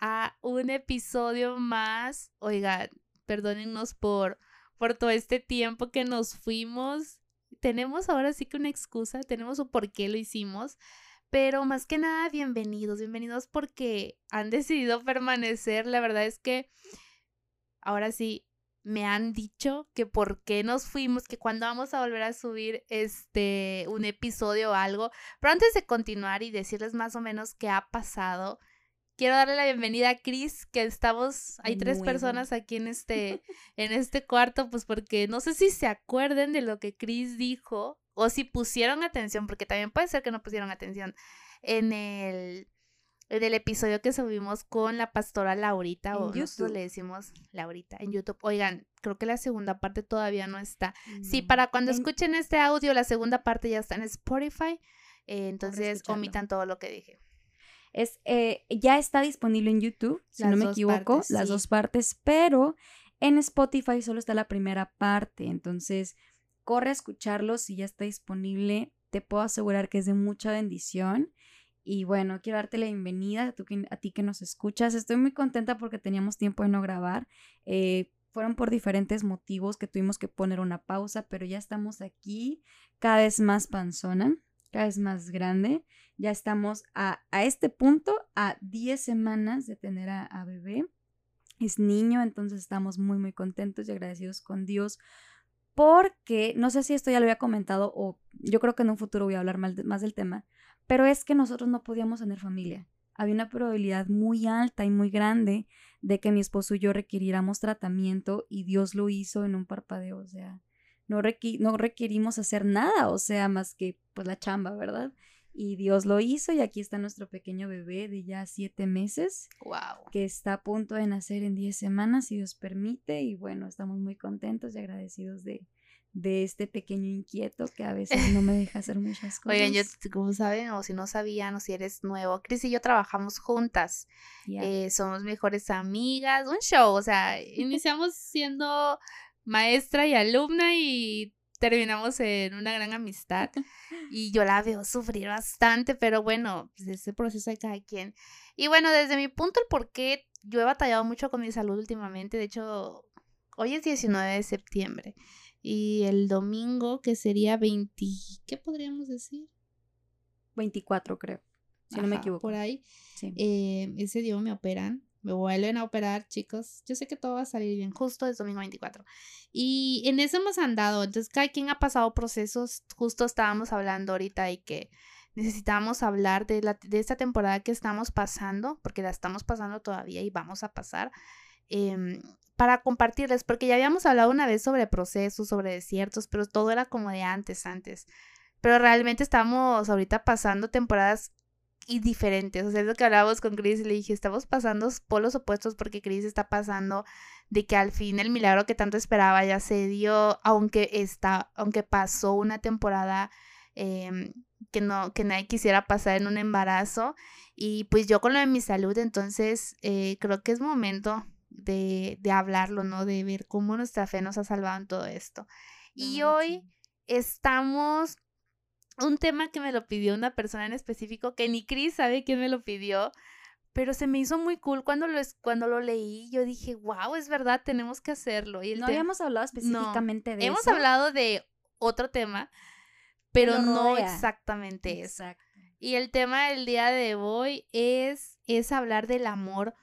a un episodio más. Oigan, perdónennos por, por todo este tiempo que nos fuimos. Tenemos ahora sí que una excusa, tenemos un por qué lo hicimos. Pero más que nada, bienvenidos, bienvenidos porque han decidido permanecer. La verdad es que ahora sí me han dicho que por qué nos fuimos, que cuando vamos a volver a subir este un episodio o algo. Pero antes de continuar y decirles más o menos qué ha pasado, quiero darle la bienvenida a Chris, que estamos, hay tres personas aquí en este, en este cuarto, pues porque no sé si se acuerden de lo que Chris dijo o si pusieron atención, porque también puede ser que no pusieron atención en el, en el episodio que subimos con la pastora Laurita, o nosotros le decimos Laurita en YouTube. Oigan, creo que la segunda parte todavía no está. Sí, para cuando escuchen este audio, la segunda parte ya está en Spotify. Eh, entonces, omitan todo lo que dije. Es, eh, ya está disponible en YouTube, si no me equivoco, las dos partes, pero en Spotify solo está la primera parte. Entonces, corre a escucharlo si ya está disponible. Te puedo asegurar que es de mucha bendición. Y bueno, quiero darte la bienvenida a, a ti que nos escuchas. Estoy muy contenta porque teníamos tiempo de no grabar. Eh, fueron por diferentes motivos que tuvimos que poner una pausa, pero ya estamos aquí, cada vez más panzona, cada vez más grande. Ya estamos a, este punto, a 10 semanas de tener a, a bebé. Es niño, entonces estamos muy, muy contentos y agradecidos con Dios porque, no sé si esto ya lo había comentado o yo creo que en un futuro voy a hablar más, del tema, pero es que nosotros no podíamos tener familia. Había una probabilidad muy alta y muy grande de que mi esposo y yo requiriéramos tratamiento y Dios lo hizo en un parpadeo, o sea, no, no requerimos hacer nada, o sea, más que pues la chamba, ¿verdad? Y Dios lo hizo y aquí está nuestro pequeño bebé de ya siete meses. Wow. Que está a punto de nacer en diez semanas, si Dios permite. Y bueno, estamos muy contentos y agradecidos de, de este pequeño inquieto que a veces no me deja hacer muchas cosas. Oigan, yo, como saben, o si no sabían, o si eres nuevo, Cris y yo trabajamos juntas. Eh, somos mejores amigas, un show, o sea, iniciamos siendo maestra y alumna y terminamos en una gran amistad y yo la veo sufrir bastante, pero bueno, pues ese proceso de cada quien. Y bueno, desde mi punto el por qué yo he batallado mucho con mi salud últimamente, de hecho, hoy es 19 de septiembre y el domingo que sería 20, ¿qué podríamos decir? 24 creo, si no me equivoco. Por ahí, eh, ese día me operan me vuelven a operar, chicos. Yo sé que todo va a salir bien, justo es domingo 24. Y en eso hemos andado. Entonces, cada quien ha pasado procesos. Justo estábamos hablando ahorita y que necesitamos hablar de, la, de esta temporada que estamos pasando, porque la estamos pasando todavía y vamos a pasar, em, para compartirles, porque ya habíamos hablado una vez sobre procesos, sobre desiertos, pero todo era como de antes, antes. Pero realmente estamos ahorita pasando temporadas y diferentes. O sea, es lo que hablábamos con Chris y le dije, estamos pasando polos opuestos porque Chris está pasando de que al fin el milagro que tanto esperaba ya se dio, aunque está, aunque pasó una temporada em, que no, que nadie quisiera pasar en un embarazo. Y pues yo con lo de mi salud, entonces eh, creo que es momento de, de hablarlo, ¿no? De ver cómo nuestra fe nos ha salvado en todo esto. Y hoy estamos un tema que me lo pidió una persona en específico, que ni Chris sabe quién me lo pidió, pero se me hizo muy cool cuando lo, cuando lo leí. Yo dije, wow, es verdad, tenemos que hacerlo. Y no habíamos hablado específicamente de eso. Hemos hablado de otro tema, pero no exactamente eso. Y el tema del día de hoy es, es hablar del amor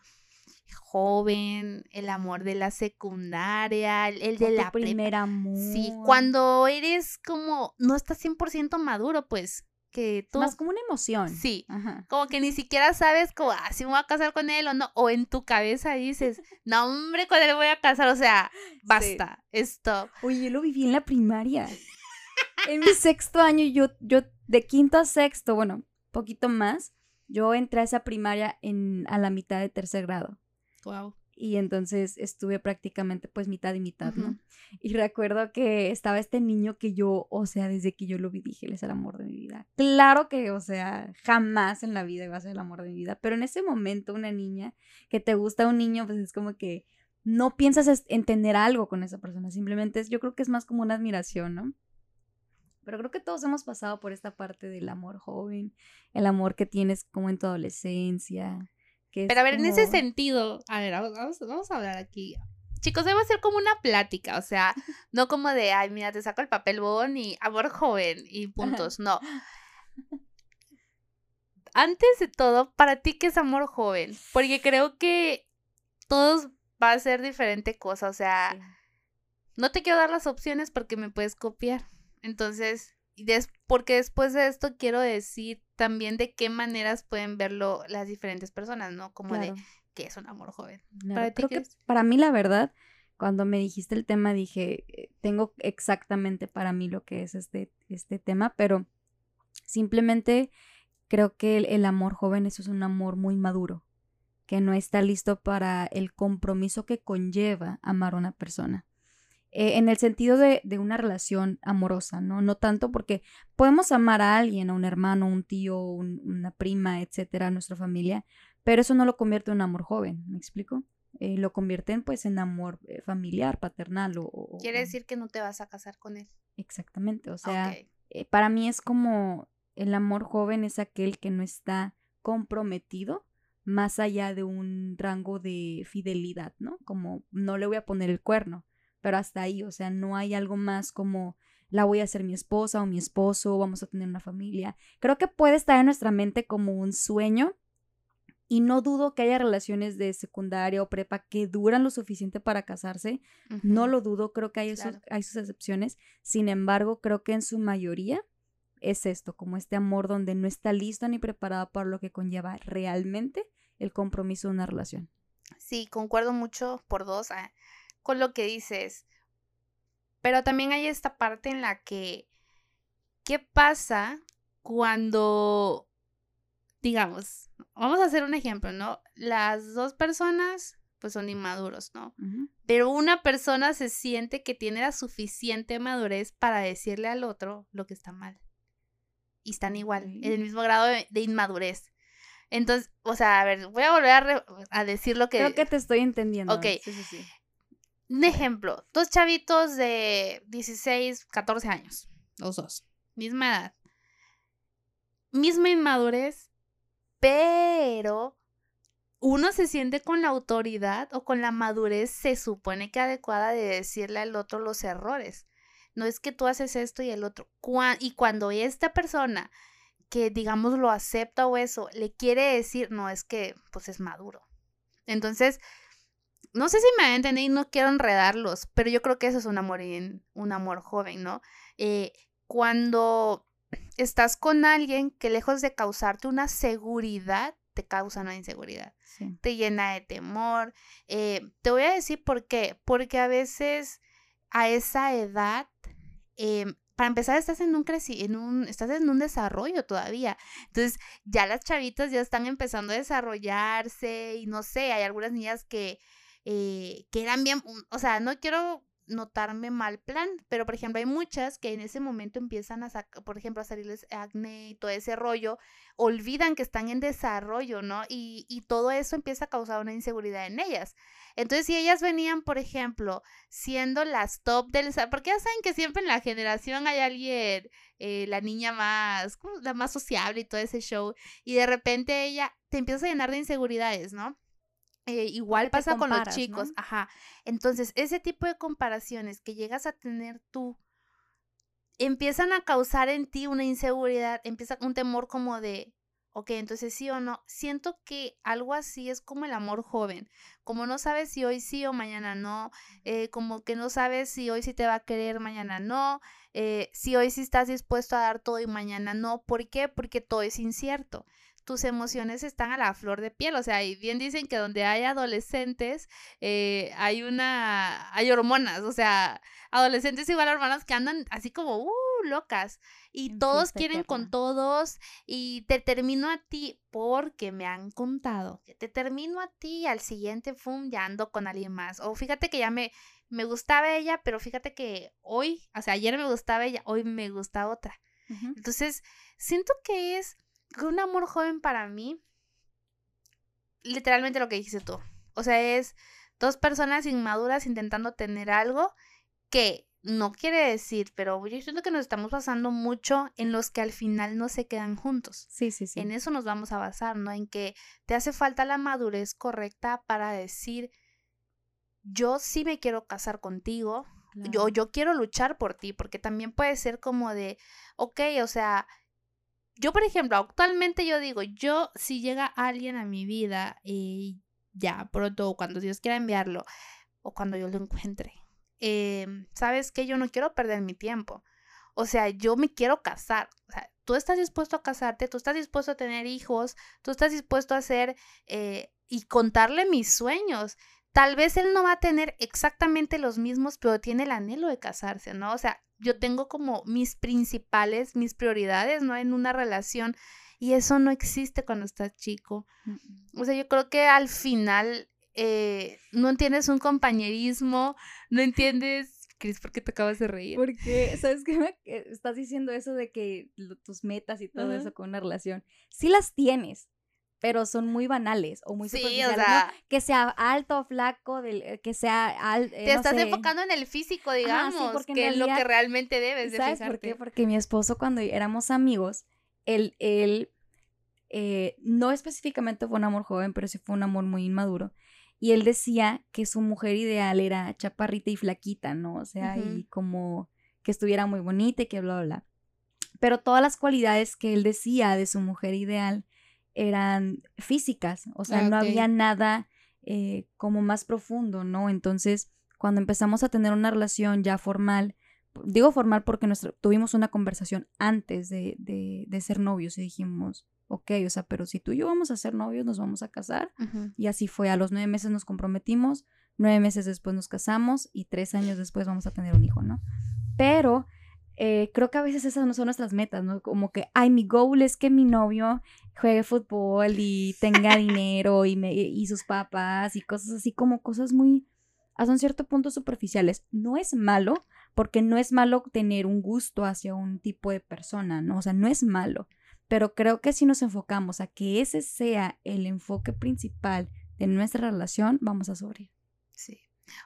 joven, el amor de la secundaria, el, de la primera amor. Sí, cuando eres como no estás 100% maduro, pues que tú más como una emoción. Sí. Como que ni siquiera sabes como ah, si me voy a casar con él o no o en tu cabeza dices, "No, hombre, con él voy a casar", o sea, basta, esto. Oye, yo lo viví en la primaria. en mi sexto año yo yo de quinto a sexto, bueno, poquito más, yo entré a esa primaria en a la mitad de tercer grado. Wow. Y entonces estuve prácticamente pues mitad y mitad, ¿no? Y recuerdo que estaba este niño que yo, o sea, desde que yo lo vi dije, él es el amor de mi vida. Claro que, o sea, jamás en la vida iba a ser el amor de mi vida, pero en ese momento una niña que te gusta un niño, pues es como que no piensas en tener algo con esa persona, simplemente es, yo creo que es más como una admiración, ¿no? Pero creo que todos hemos pasado por esta parte del amor joven, el amor que tienes como en tu adolescencia, Pero a ver, en ese sentido, a ver, vamos, vamos a hablar aquí. Chicos, debe ser como una plática, o sea, no como de, ay, mira, te saco el papel bon y amor joven y puntos, no. Antes de todo, para ti, ¿qué es amor joven? Porque creo que todos va a ser diferente cosa, o sea, no te quiero dar las opciones porque me puedes copiar. Entonces, porque después de esto quiero decir también de qué maneras pueden verlo las diferentes personas, ¿no? Como de que es un amor joven. ¿Para, Creo que para mí, la verdad, cuando me dijiste el tema, dije, eh, tengo exactamente para mí lo que es este, este tema, pero simplemente creo que el, amor joven eso es un amor muy maduro, que no está listo para el compromiso que conlleva amar a una persona. Eh, en el sentido de, una relación amorosa, ¿no? No tanto porque podemos amar a alguien, a un hermano, un tío, una prima, etcétera, a nuestra familia, pero eso no lo convierte en un amor joven, ¿me explico? Eh, lo convierten pues en amor eh, familiar, paternal o, Quiere decir que no te vas a casar con él. Exactamente, o sea, para mí es como el amor joven es aquel que no está comprometido más allá de un rango de fidelidad, ¿no? Como no le voy a poner el cuerno, pero hasta ahí, o sea, no hay algo más como la voy a hacer mi esposa o mi esposo, vamos a tener una familia. Creo que puede estar en nuestra mente como un sueño y no dudo que haya relaciones de secundaria o prepa que duran lo suficiente para casarse, no lo dudo, creo que hay, hay sus excepciones, sin embargo, creo que en su mayoría es esto, como este amor donde no está listo ni preparado para lo que conlleva realmente el compromiso de una relación. Sí, concuerdo mucho por dos. Ah, con lo que dices. Pero también hay esta parte en la que, ¿qué pasa cuando, digamos, vamos a hacer un ejemplo, ¿no? Las dos personas pues son inmaduros, ¿no? Pero una persona se siente que tiene la suficiente madurez para decirle al otro lo que está mal. Y están igual, en el mismo grado de, inmadurez. Entonces, o sea, a ver, voy a volver a, a, decir lo que... Creo que te estoy entendiendo. Ok. Sí, sí, sí. Un ejemplo, dos chavitos de 16, 14 años, los dos, misma edad, misma inmadurez, pero uno se siente con la autoridad o con la madurez, se supone que adecuada de decirle al otro los errores. No es que tú haces esto y el otro. y cuando esta persona que digamos lo acepta o eso, le quiere decir, no, es que pues es maduro. Entonces, no sé si me entienden y no quiero enredarlos, pero yo creo que eso es un amor, un amor joven, ¿no? Eh, cuando estás con alguien que lejos de causarte una seguridad, te causa una inseguridad, te llena de temor. Eh, te voy a decir por qué, porque a veces a esa edad, em, para empezar, estás en un, en un, estás en un desarrollo todavía. Entonces, ya las chavitas ya están empezando a desarrollarse y no sé, hay algunas niñas que eh, que eran bien, o sea, no quiero notarme mal plan, pero por ejemplo hay muchas que en ese momento empiezan a sacar, por ejemplo, a salirles acné y todo ese rollo, olvidan que están en desarrollo, ¿no? Y, y todo eso empieza a causar una inseguridad en ellas. Entonces, si ellas venían, por ejemplo, siendo las top del... Porque ya saben que siempre en la generación hay alguien, eh, la niña más, la más sociable y todo ese show, y de repente ella te empieza a llenar de inseguridades, ¿no? Eh, igual pasa con los chicos, ajá. Entonces, ese tipo de comparaciones que llegas a tener tú empiezan a causar en ti una inseguridad, empieza un temor como de, ok, entonces sí o no. Siento que algo así es como el amor joven, como no sabes si hoy sí o mañana no, eh, como que no sabes si hoy sí te va a querer, mañana no, eh, si hoy sí estás dispuesto a dar todo y mañana no. ¿Por qué? Porque todo es incierto tus emociones están a la flor de piel. O sea, y bien dicen que donde hay adolescentes eh, hay una, hay hormonas. O sea, adolescentes igual a hermanas que andan así como, uh, locas. Y todos quieren con todos. Y te termino a ti porque me han contado. Te termino a ti y al siguiente, fum, ya ando con alguien más. O fíjate que ya me, me gustaba ella, pero fíjate que hoy, o sea, ayer me gustaba ella, hoy me gusta otra. Entonces, siento que es un amor joven para mí, literalmente lo que dijiste tú. O sea, es dos personas inmaduras intentando tener algo que no quiere decir, pero yo siento que nos estamos basando mucho en los que al final no se quedan juntos. Sí, sí, sí. En eso nos vamos a basar, ¿no? En que te hace falta la madurez correcta para decir, yo sí me quiero casar contigo, yo, yo quiero luchar por ti, porque también puede ser como de, ok, o sea, yo por ejemplo, actualmente yo digo, yo si llega alguien a mi vida y ya pronto, cuando Dios quiera enviarlo, o cuando yo lo encuentre, Em, ¿sabes que Yo no quiero perder mi tiempo. O sea, yo me quiero casar. O sea, tú estás dispuesto a casarte, tú estás dispuesto a tener hijos, tú estás dispuesto a hacer eh, y contarle mis sueños. Tal vez él no va a tener exactamente los mismos, pero tiene el anhelo de casarse, ¿no? O sea, yo tengo como mis principales, mis prioridades, ¿no? En una relación. Y eso no existe cuando estás chico. O sea, yo creo que al final eh, no entiendes un compañerismo, no entiendes... Cris, ¿por qué te acabas de reír? Porque, ¿sabes qué? Me estás diciendo eso de que tus metas y todo eso con una relación. Sí las tienes, pero son muy banales o muy sí, o sea, Que sea alto o flaco, del, que sea alto. Eh, te estás enfocando en el físico, digamos, que es lo que realmente debes ¿sabes por qué? Porque mi esposo, cuando éramos amigos, él, él eh, no específicamente fue un amor joven, pero sí fue un amor muy inmaduro. Y él decía que su mujer ideal era chaparrita y flaquita, ¿no? O sea, y como que estuviera muy bonita y que bla, bla, bla. Pero todas las cualidades que él decía de su mujer ideal eran físicas, o sea, no había nada eh, como más profundo, ¿no? Entonces, cuando empezamos a tener una relación ya formal, digo formal porque nuestro, tuvimos una conversación antes de, de, de ser novios y dijimos, ok, o sea, pero si tú y yo vamos a ser novios, nos vamos a casar. Y así fue, a los nueve meses nos comprometimos, nueve meses después nos casamos y tres años después vamos a tener un hijo, ¿no? Pero eh, creo que a veces esas no son nuestras metas, ¿no? Como que, ay, mi goal es que mi novio juegue fútbol y tenga dinero y, me, y sus papás y cosas así como cosas muy, hasta un cierto punto superficiales. No es malo, porque no es malo tener un gusto hacia un tipo de persona, ¿no? O sea, no es malo. Pero creo que si nos enfocamos a que ese sea el enfoque principal de nuestra relación, vamos a sufrir. Sí.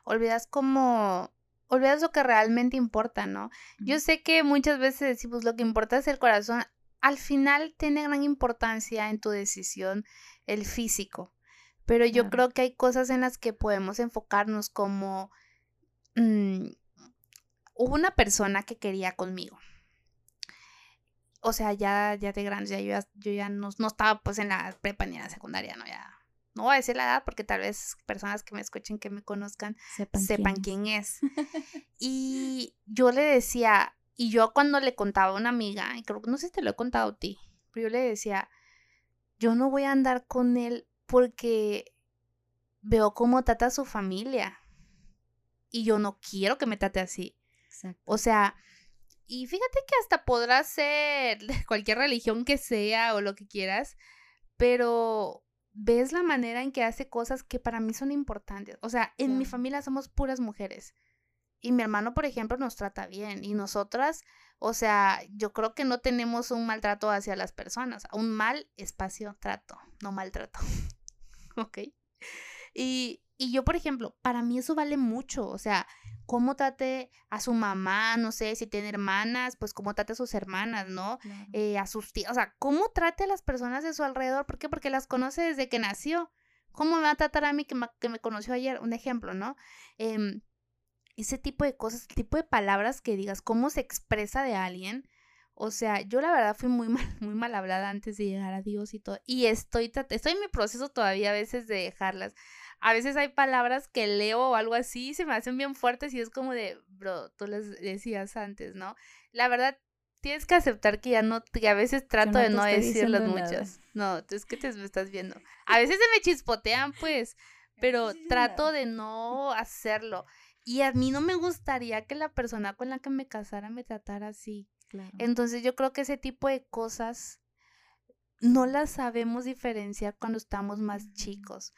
Olvidas como olvidas lo que realmente importa, ¿no? Yo sé que muchas veces decimos lo que importa es el corazón. Al final tiene gran importancia en tu decisión el físico. Pero yo creo que hay cosas en las que podemos enfocarnos como mm, hubo una persona que quería conmigo o sea, ya, ya de grande, ya yo ya, yo ya no, no, estaba pues en la prepa ni en la secundaria, ¿no? Ya, no voy a decir la edad porque tal vez personas que me escuchen, que me conozcan, sepan, quién, es. y yo le decía, y yo cuando le contaba a una amiga, y creo que no sé si te lo he contado a ti, pero yo le decía, yo no voy a andar con él porque veo cómo trata a su familia. Y yo no quiero que me trate así. O sea, y fíjate que hasta podrá ser de cualquier religión que sea o lo que quieras, pero ves la manera en que hace cosas que para mí son importantes. O sea, en mi familia somos puras mujeres. Y mi hermano, por ejemplo, nos trata bien. Y nosotras, o sea, yo creo que no tenemos un maltrato hacia las personas. Un mal espacio trato, no maltrato. ok. Y, y yo, por ejemplo, para mí eso vale mucho. O sea, cómo trate a su mamá, no sé, si tiene hermanas, pues cómo trate a sus hermanas, ¿no? Eh, a sus tías, o sea, cómo trate a las personas de su alrededor, ¿por qué? Porque las conoce desde que nació. ¿Cómo me va a tratar a mí que me, que me conoció ayer? Un ejemplo, ¿no? Em, ese tipo de cosas, el tipo de palabras que digas, cómo se expresa de alguien. O sea, yo la verdad fui muy mal, muy mal hablada antes de llegar a Dios y todo. Y estoy, estoy en mi proceso todavía a veces de dejarlas a veces hay palabras que leo o algo así y se me hacen bien fuertes y es como de, bro, tú las decías antes, ¿no? La verdad, tienes que aceptar que ya no, que a veces trato de no decirlas muchas. No, es que te estás viendo. A veces se me chispotean, pues, pero trato de no hacerlo. Y a mí no me gustaría que la persona con la que me casara me tratara así. Entonces yo creo que ese tipo de cosas no las sabemos diferenciar cuando estamos más chicos.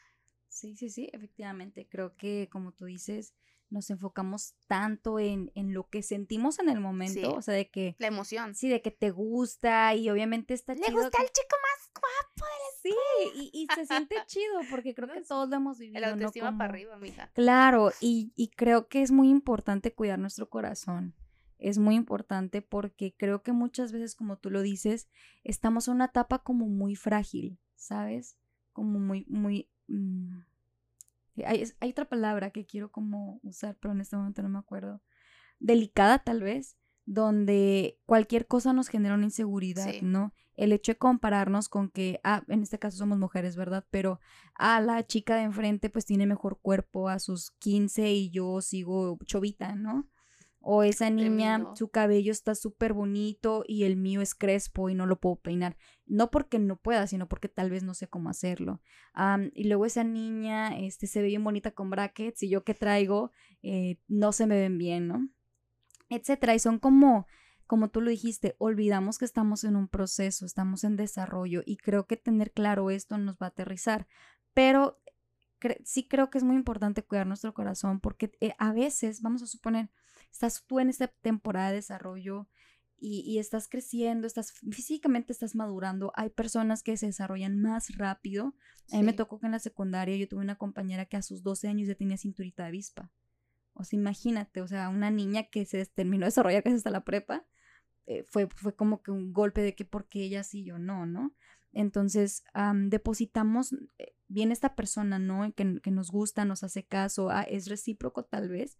Sí, sí, sí, efectivamente. Creo que, como tú dices, nos enfocamos tanto en, en lo que sentimos en el momento, o sea, de que... La emoción. Sí, de que te gusta y obviamente está Le gusta el chico más guapo Sí, y, y, se siente chido porque creo que todos lo hemos vivido. El autoestima para arriba, mija. Claro, y, y creo que es muy importante cuidar nuestro corazón es muy importante porque creo que muchas veces, como tú lo dices, estamos en una etapa como muy frágil, ¿sabes? Como muy, muy... Mm, hay, hay, otra palabra que quiero como usar, pero en este momento no me acuerdo. Delicada tal vez, donde cualquier cosa nos genera una inseguridad, ¿no? El hecho de compararnos con que, ah, en este caso somos mujeres, ¿verdad? Pero, ah, la chica de enfrente pues tiene mejor cuerpo a sus 15 y yo sigo chovita, ¿no? O esa niña, su cabello está súper bonito y el mío es crespo y no lo puedo peinar. No porque no pueda, sino porque tal vez no sé cómo hacerlo. y luego esa niña este, se ve bien bonita con brackets y yo que traigo eh, no se me ven bien, ¿no? Etcétera. Y son como, como tú lo dijiste, olvidamos que estamos en un proceso, estamos en desarrollo y creo que tener claro esto nos va a aterrizar. Pero sí creo que es muy importante cuidar nuestro corazón porque eh, a veces, vamos a suponer, estás tú en esta temporada de desarrollo y, estás creciendo, estás físicamente estás madurando. Hay personas que se desarrollan más rápido. A mí me tocó que en la secundaria yo tuve una compañera que a sus 12 años ya tenía cinturita de avispa. O sea, imagínate, o sea, una niña que se terminó de desarrollar casi hasta la prepa, eh, fue, fue como que un golpe de que porque ella sí, yo no, ¿no? Entonces, depositamos eh, bien esta persona, ¿no? Que, que, nos gusta, nos hace caso, ah, es recíproco tal vez,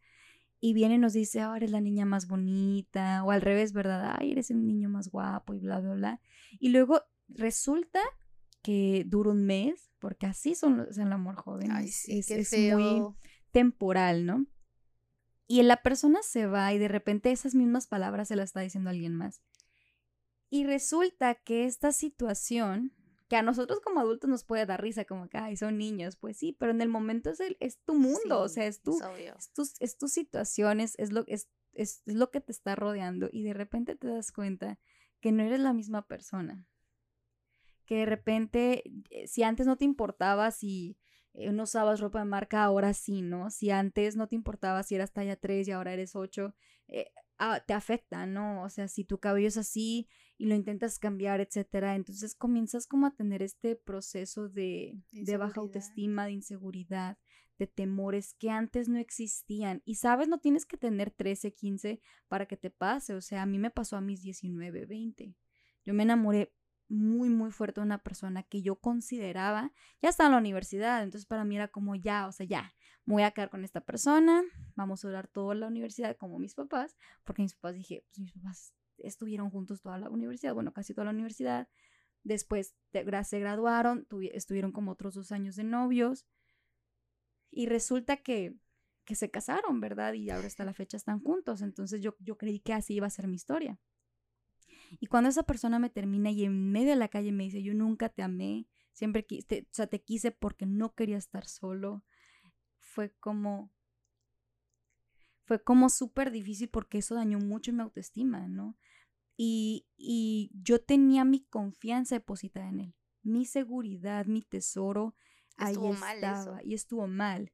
y viene y nos dice, ahora eres la niña más bonita, o al revés, ¿verdad? Ay, eres el niño más guapo y bla, bla, bla. Y luego resulta que dura un mes, porque así son los, el amor joven. es, es muy temporal, ¿no? Y la persona se va y de repente esas mismas palabras se las está diciendo alguien más. Y resulta que esta situación que a nosotros como adultos nos puede dar risa, como que, ay, son niños, pues sí, pero en el momento es, el, es tu mundo, o sea, es tu, es, tu, es tu situación, es, lo, es, es, lo que te está rodeando y de repente te das cuenta que no eres la misma persona. Que de repente, eh, si antes no te importaba si eh, no usabas ropa de marca, ahora sí, ¿no? Si antes no te importaba si eras talla 3 y ahora eres 8, eh, ah, te afecta, ¿no? O sea, si tu cabello es así y lo intentas cambiar, etcétera, entonces comienzas como a tener este proceso de, de baja autoestima, de inseguridad, de temores que antes no existían. Y sabes, no tienes que tener 13, 15 para que te pase. O sea, a mí me pasó a mis 19, 20. Yo me enamoré muy, muy fuerte una persona que yo consideraba, ya estaba en la universidad, entonces para mí era como ya, o sea, ya, voy a quedar con esta persona, vamos a durar toda la universidad como mis papás, porque mis papás dije, pues mis papás estuvieron juntos toda la universidad, bueno, casi toda la universidad, después se graduaron, estuvieron como otros dos años de novios, y resulta que, que se casaron, ¿verdad? Y ahora hasta la fecha están juntos, entonces yo, yo creí que así iba a ser mi historia. Y cuando esa persona me termina y en medio de la calle me dice, yo nunca te amé, siempre quise, o sea, te quise porque no quería estar solo, fue como, fue como súper difícil porque eso dañó mucho mi autoestima, ¿no? Y, y yo tenía mi confianza depositada en él, mi seguridad, mi tesoro, estuvo ahí estaba y estuvo mal.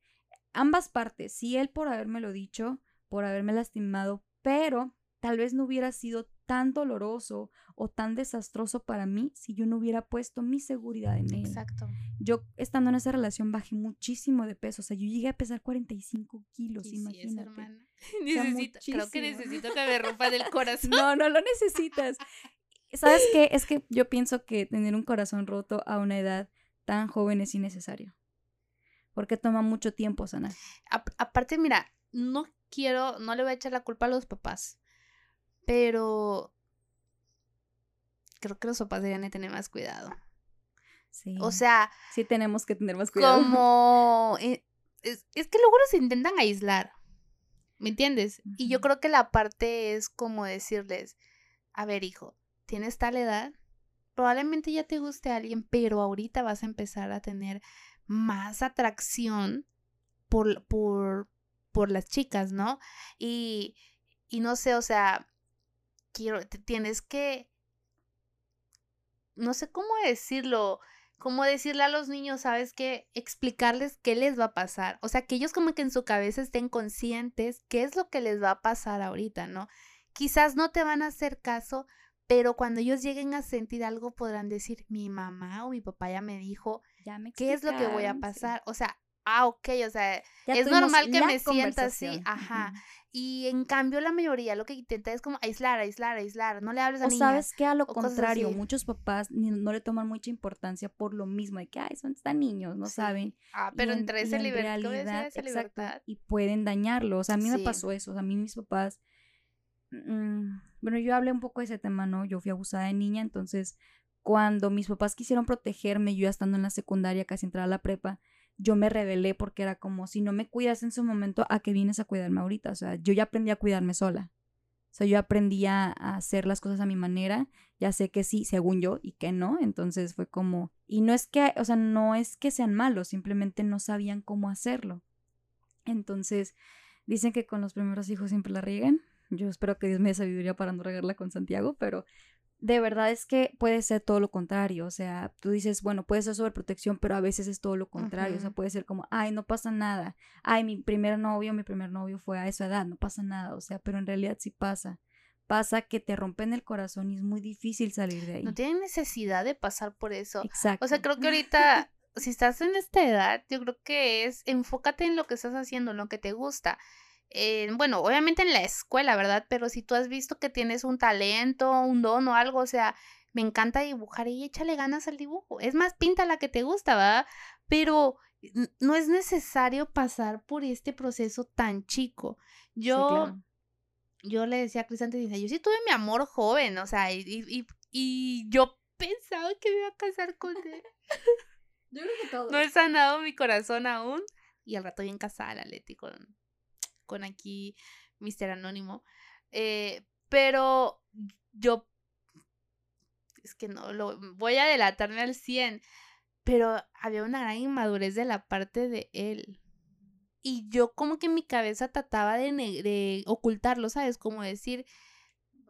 Ambas partes, sí, él por haberme lo dicho, por haberme lastimado, pero tal vez no hubiera sido tan doloroso o tan desastroso para mí si yo no hubiera puesto mi seguridad en él. Exacto. Yo estando en esa relación bajé muchísimo de peso, o sea, yo llegué a pesar 45 kilos, imagínate. necesito, creo que necesito que me rompa del corazón. no, no lo necesitas. ¿Sabes qué? Es que yo pienso que tener un corazón roto a una edad tan joven es innecesario. Porque toma mucho tiempo sanar. aparte, mira, no quiero, no le voy a echar la culpa a los papás. Pero creo que los papás deberían de tener más cuidado. Sí. O sea. Sí, tenemos que tener más cuidado. Como. Eh, es, que luego los intentan aislar. ¿Me entiendes? Y yo creo que la parte es como decirles: A ver, hijo, tienes tal edad. Probablemente ya te guste alguien, pero ahorita vas a empezar a tener más atracción por, por, por las chicas, ¿no? Y, y no sé, o sea, quiero, tienes que, no sé cómo decirlo, como decirle a los niños, ¿sabes qué? Explicarles qué les va a pasar. O sea, que ellos como que en su cabeza estén conscientes qué es lo que les va a pasar ahorita, ¿no? Quizás no te van a hacer caso, pero cuando ellos lleguen a sentir algo podrán decir, mi mamá o mi papá ya me dijo, ya me qué es lo que voy a pasar. O sea, ah, ok, o sea, es normal que me sienta así, ajá. Y en cambio la mayoría lo que intenta es como aislar, aislar, aislar, no le hables a O sabes que a lo contrario, muchos papás no le toman mucha importancia por lo mismo, de que, ay, son tan niños, no saben. Ah, pero entre esa libertad, y pueden dañarlo, o sea, a mí me pasó eso, o sea, a mí mis papás, mm, bueno, yo hablé un poco de ese tema, ¿no? Yo fui abusada de niña, entonces cuando mis papás quisieron protegerme, yo ya estando en la secundaria, casi entrar a la prepa, yo me rebelé porque era como, si no me cuidas en su momento, ¿a qué vienes a cuidarme ahorita? O sea, yo ya aprendí a cuidarme sola. O sea, yo aprendí a, hacer las cosas a mi manera, ya sé que sí, según yo, y que no, entonces fue como, y no es que, o sea, no es que sean malos, simplemente no sabían cómo hacerlo. Entonces, dicen que con los primeros hijos siempre la rieguen. Yo espero que Dios me dé sabiduría para no regarla con Santiago, pero de verdad es que puede ser todo lo contrario. O sea, tú dices, bueno, puede ser sobreprotección, pero a veces es todo lo contrario. O sea, puede ser como, ay, no pasa nada. Ay, mi primer novio, mi primer novio fue a esa edad, no pasa nada. O sea, pero en realidad sí pasa. Pasa que te rompen el corazón y es muy difícil salir de ahí. No tienen necesidad de pasar por eso. Exacto. O sea, creo que ahorita, si estás en esta edad, yo creo que es enfócate en lo que estás haciendo, en lo que te gusta bueno, obviamente en la escuela, ¿verdad? Pero si tú has visto que tienes un talento, un don o algo, o sea, me encanta dibujar y échale ganas al dibujo. Es más, pinta la que te gusta, ¿verdad? Pero no es necesario pasar por este proceso tan chico. Yo, yo le decía a Crisante, dice, yo sí tuve mi amor joven, o sea, y, y, y yo pensaba que me iba a casar con él. yo creo que todo. No he sanado mi corazón aún. Y al rato bien casada, la Leti, con con aquí Mister Anónimo. Eh, pero yo es que no lo voy a delatarme al 100, pero había una gran inmadurez de la parte de él. Y yo como que en mi cabeza trataba de, de ocultarlo, ¿sabes? Como decir,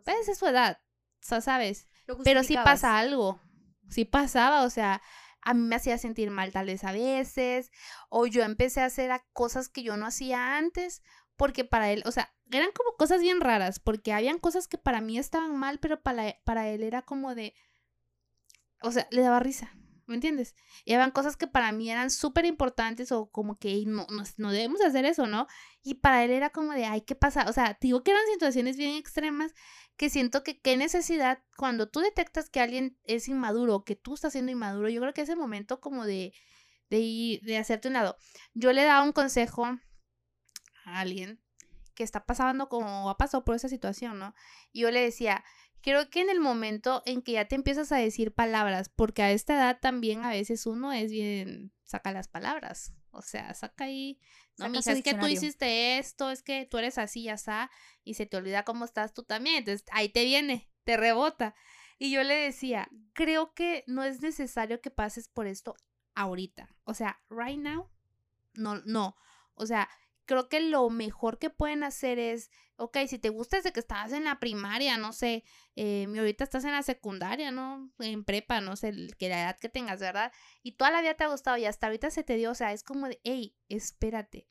pues es su edad, o sea, ¿sabes? Pero si pasa algo, si pasaba, o sea, a mí me hacía sentir mal tal vez a veces, o yo empecé a hacer cosas que yo no hacía antes, porque para él, o sea, eran como cosas bien raras, porque habían cosas que para mí estaban mal, pero para, para él era como de, o sea, le daba risa, ¿me entiendes? Y habían cosas que para mí eran súper importantes o como que no, no, debemos hacer eso, ¿no? Y para él era como de, ay, ¿qué pasa? O sea, digo que eran situaciones bien extremas que siento que qué necesidad, cuando tú detectas que alguien es inmaduro que tú estás siendo inmaduro, yo creo que ese momento como de, de, de hacerte un lado. Yo le daba un consejo a alguien que está pasando como ha pasado por esa situación, ¿no? Y yo le decía, creo que en el momento en que ya te empiezas a decir palabras, porque a esta edad también a veces uno es bien, saca las palabras, o sea, saca ahí, no, mija, es que tú hiciste esto, es que tú eres así, ya está, y se te olvida cómo estás tú también, entonces ahí te viene, te rebota. Y yo le decía, creo que no es necesario que pases por esto ahorita, o sea, right now, no, no, o sea, creo que lo mejor que pueden hacer es, ok, si te gusta desde que estabas en la primaria, no sé, eh, ahorita estás en la secundaria, ¿no? En prepa, no sé, que la edad que tengas, ¿verdad? Y toda la vida te ha gustado y hasta ahorita se te dio, o sea, es como de, hey, espérate,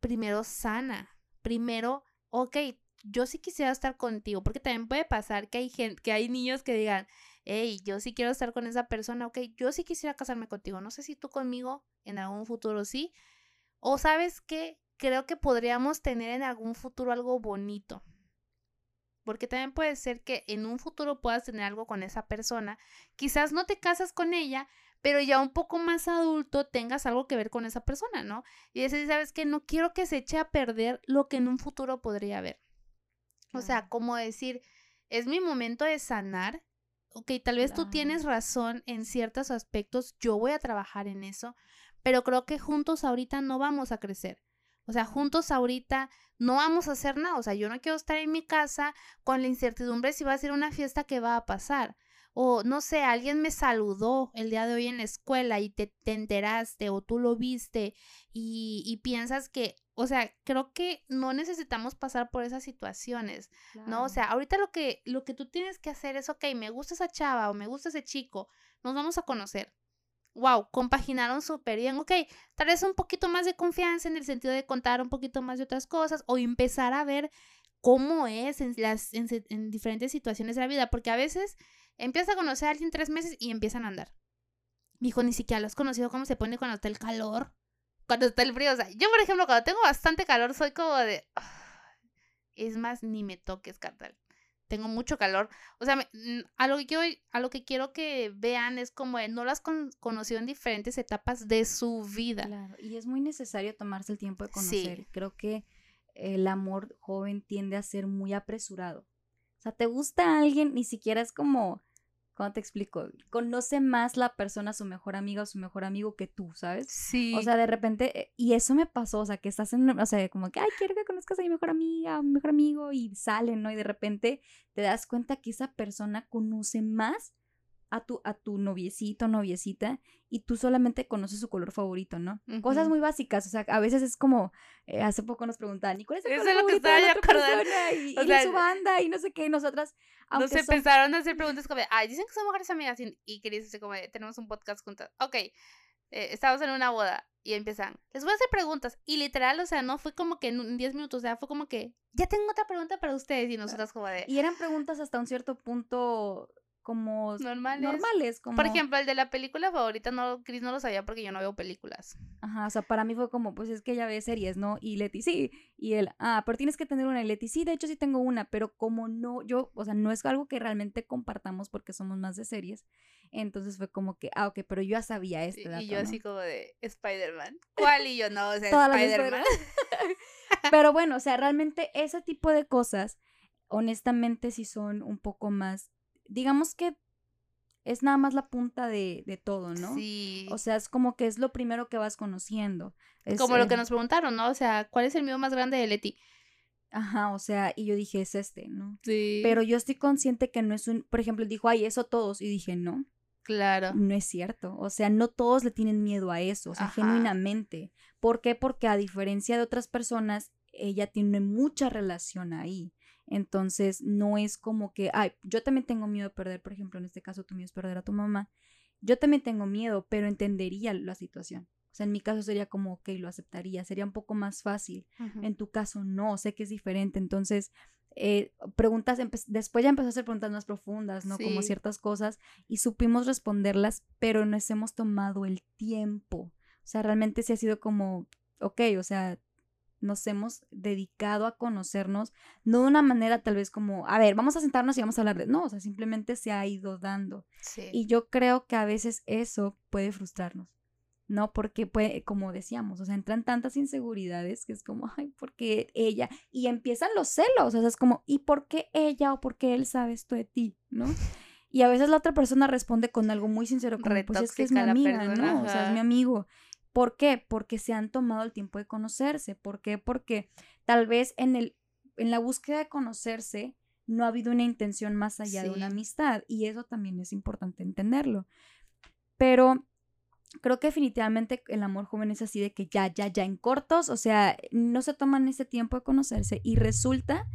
primero sana, primero, ok, yo sí quisiera estar contigo, porque también puede pasar que hay gente, que hay niños que digan, hey, yo sí quiero estar con esa persona, ok, yo sí quisiera casarme contigo, no sé si tú conmigo en algún futuro sí, o sabes que creo que podríamos tener en algún futuro algo bonito. Porque también puede ser que en un futuro puedas tener algo con esa persona. Quizás no te casas con ella, pero ya un poco más adulto tengas algo que ver con esa persona, ¿no? Y decir, ¿sabes que No quiero que se eche a perder lo que en un futuro podría haber. O sea, como decir, es mi momento de sanar. Ok, tal vez tú tienes razón en ciertos aspectos, yo voy a trabajar en eso, pero creo que juntos ahorita no vamos a crecer. O sea, juntos ahorita no vamos a hacer nada. O sea, yo no quiero estar en mi casa con la incertidumbre si va a ser una fiesta que va a pasar. O no sé, alguien me saludó el día de hoy en la escuela y te, enteraste o tú lo viste y, y, piensas que, o sea, creo que no necesitamos pasar por esas situaciones, ¿no? O sea, ahorita lo que, lo que tú tienes que hacer es, ok, me gusta esa chava o me gusta ese chico, nos vamos a conocer. Wow, compaginaron súper bien. Ok, tal vez un poquito más de confianza en el sentido de contar un poquito más de otras cosas o empezar a ver cómo es en, las, en, diferentes situaciones de la vida, porque a veces empiezas a conocer a alguien tres meses y empiezan a andar. Mi hijo, ni siquiera lo has conocido cómo se pone cuando está el calor, cuando está el frío. O sea, yo, por ejemplo, cuando tengo bastante calor, soy como de. es más, ni me toques, Catal tengo mucho calor. O sea, a lo que quiero, a lo que quiero que vean es como no las con, conocido en diferentes etapas de su vida. Claro, y es muy necesario tomarse el tiempo de conocer. Creo que el amor joven tiende a ser muy apresurado. O sea, te gusta alguien, ni siquiera es como ¿Cómo te explico? Conoce más la persona, su mejor amiga o su mejor amigo que tú, ¿sabes? Sí. O sea, de repente, eh, y eso me pasó, o sea, que estás en, o sea, como que, ay, quiero que conozcas a mi mejor amiga, mi mejor amigo, y salen, ¿no? Y de repente te das cuenta que esa persona conoce más a tu, a tu noviecito, noviecita, y tú solamente conoces su color favorito, ¿no? Cosas muy básicas, o sea, a veces es como, eh, hace poco nos preguntaban, ¿y cuál es el color favorito de la otra Y, y su banda, y no sé qué, y nosotras... Nos empezaron a hacer preguntas como, ay, dicen que son mujeres amigas, y, y querías decir como, tenemos un podcast juntas. Ok, eh, estamos en una boda, y empiezan, les voy a hacer preguntas, y literal, o sea, no fue como que en 10 minutos, o sea, fue como que, ya tengo otra pregunta para ustedes, y nosotras como de... Y eran preguntas hasta un cierto punto como normales. normales como... Por ejemplo, el de la película favorita, no, Chris no lo sabía porque yo no veo películas. Ajá, o sea, para mí fue como, pues es que ella ve series, ¿no? Y Leti, sí. Y él, ah, pero tienes que tener una. Y Leti, sí, de hecho sí tengo una, pero como no, yo, o sea, no es algo que realmente compartamos porque somos más de series. Entonces fue como que, ah, ok, pero yo ya sabía este Y yo así como de Spider-Man. ¿Cuál? Y yo no, o sea, Spider-Man. pero bueno, o sea, realmente ese tipo de cosas, honestamente, sí son un poco más digamos que es nada más la punta de, de, todo, ¿no? Sí. O sea, es como que es lo primero que vas conociendo. como lo que nos preguntaron, ¿no? O sea, ¿cuál es el miedo más grande de Leti? Ajá, o sea, y yo dije, es este, ¿no? Sí. Pero yo estoy consciente que no es un, por ejemplo, dijo, ay, eso todos, y dije, no. Claro. No es cierto. O sea, no todos le tienen miedo a eso, o sea, genuinamente. ¿Por qué? Porque a diferencia de otras personas, ella tiene mucha relación ahí. Entonces, no es como que, ay, yo también tengo miedo de perder, por ejemplo, en este caso tu miedo es perder a tu mamá. Yo también tengo miedo, pero entendería la situación. O sea, en mi caso sería como, ok, lo aceptaría, sería un poco más fácil. En tu caso no, sé que es diferente. Entonces, eh, preguntas, después ya empezó a hacer preguntas más profundas, ¿no? Como ciertas cosas y supimos responderlas, pero nos hemos tomado el tiempo. O sea, realmente sí ha sido como, ok, o sea, nos hemos dedicado a conocernos, no de una manera tal vez como, a ver, vamos a sentarnos y vamos a hablar de, no, o sea, simplemente se ha ido dando. Y yo creo que a veces eso puede frustrarnos, ¿no? Porque puede, como decíamos, o sea, entran tantas inseguridades que es como, ay, ¿por qué ella? Y empiezan los celos, o sea, es como, ¿y por qué ella o por qué él sabe esto de ti, ¿no? Y a veces la otra persona responde con algo muy sincero, como, pues es que es mi amiga, ¿no? O sea, es mi amigo. ¿Por qué? Porque se han tomado el tiempo de conocerse. ¿Por qué? Porque tal vez en, el, en la búsqueda de conocerse no ha habido una intención más allá de una amistad y eso también es importante entenderlo. Pero creo que definitivamente el amor joven es así de que ya, ya, ya en cortos, o sea, no se toman ese tiempo de conocerse y resulta